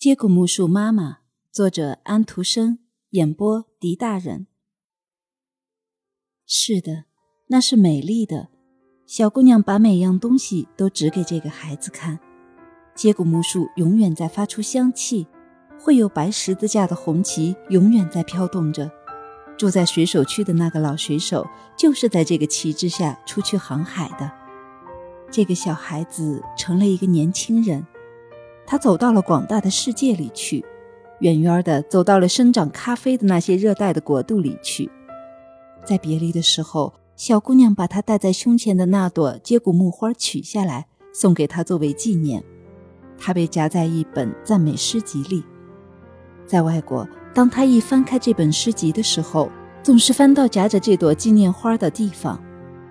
接骨木树妈妈，作者安徒生，演播狄大人。是的，那是美丽的。小姑娘把每样东西都指给这个孩子看。接骨木树永远在发出香气，会有白十字架的红旗永远在飘动着。住在水手区的那个老水手，就是在这个旗帜下出去航海的。这个小孩子成了一个年轻人。他走到了广大的世界里去，远远的走到了生长咖啡的那些热带的国度里去。在别离的时候，小姑娘把她戴在胸前的那朵接骨木花取下来，送给他作为纪念。它被夹在一本赞美诗集里。在外国，当他一翻开这本诗集的时候，总是翻到夹着这朵纪念花的地方。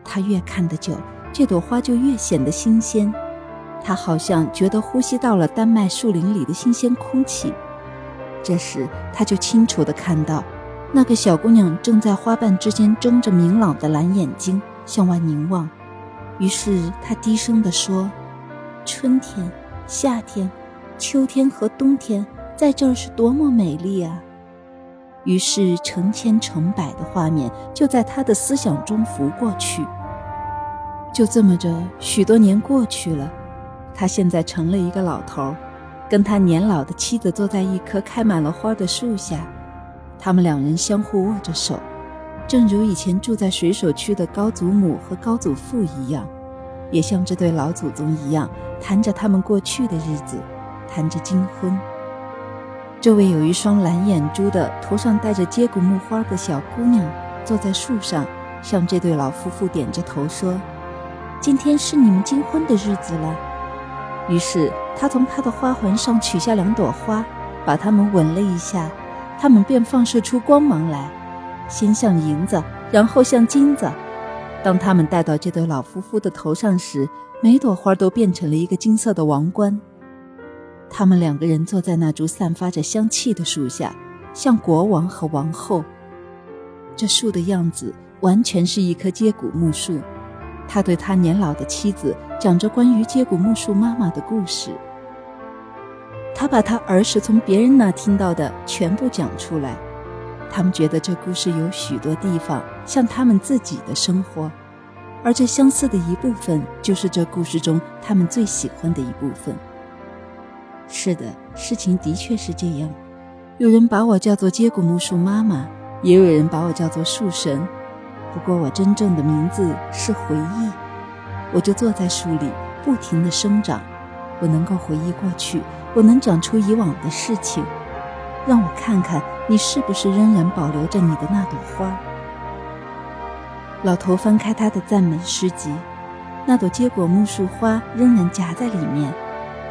他越看得久，这朵花就越显得新鲜。他好像觉得呼吸到了丹麦树林里的新鲜空气。这时，他就清楚地看到，那个小姑娘正在花瓣之间睁着明朗的蓝眼睛向外凝望。于是，他低声地说：“春天、夏天、秋天和冬天，在这儿是多么美丽啊！”于是，成千成百的画面就在他的思想中浮过去。就这么着，许多年过去了。他现在成了一个老头，跟他年老的妻子坐在一棵开满了花的树下，他们两人相互握着手，正如以前住在水手区的高祖母和高祖父一样，也像这对老祖宗一样，谈着他们过去的日子，谈着金婚。这位有一双蓝眼珠的、头上戴着接骨木花的小姑娘，坐在树上，向这对老夫妇点着头说：“今天是你们金婚的日子了。”于是他从他的花环上取下两朵花，把它们吻了一下，它们便放射出光芒来，先像银子，然后像金子。当他们戴到这对老夫妇的头上时，每朵花都变成了一个金色的王冠。他们两个人坐在那株散发着香气的树下，像国王和王后。这树的样子完全是一棵接骨木树。他对他年老的妻子讲着关于接骨木树妈妈的故事。他把他儿时从别人那听到的全部讲出来。他们觉得这故事有许多地方像他们自己的生活，而这相似的一部分就是这故事中他们最喜欢的一部分。是的，事情的确是这样。有人把我叫做接骨木树妈妈，也有人把我叫做树神。不过，我真正的名字是回忆。我就坐在树里，不停地生长。我能够回忆过去，我能讲出以往的事情。让我看看，你是不是仍然保留着你的那朵花？老头翻开他的赞美诗集，那朵结果木树花仍然夹在里面，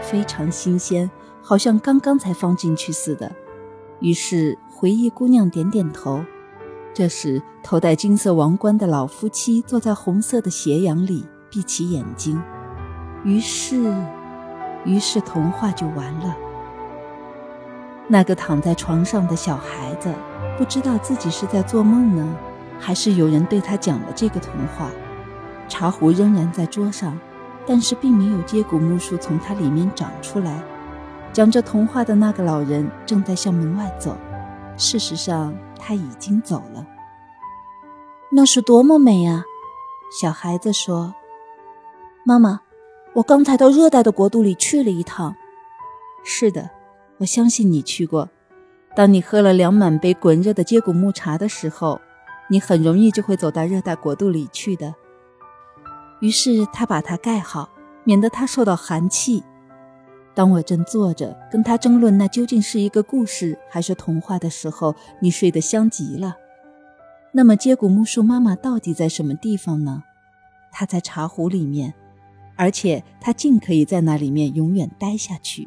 非常新鲜，好像刚刚才放进去似的。于是，回忆姑娘点点头。这时，头戴金色王冠的老夫妻坐在红色的斜阳里，闭起眼睛。于是，于是童话就完了。那个躺在床上的小孩子，不知道自己是在做梦呢，还是有人对他讲了这个童话。茶壶仍然在桌上，但是并没有接骨木树从它里面长出来。讲着童话的那个老人正在向门外走。事实上，他已经走了。那是多么美啊！小孩子说：“妈妈，我刚才到热带的国度里去了一趟。”是的，我相信你去过。当你喝了两满杯滚热的接骨木茶的时候，你很容易就会走到热带国度里去的。于是他把它盖好，免得它受到寒气。当我正坐着跟他争论那究竟是一个故事还是童话的时候，你睡得香极了。那么接骨木树妈妈到底在什么地方呢？她在茶壶里面，而且她竟可以在那里面永远待下去。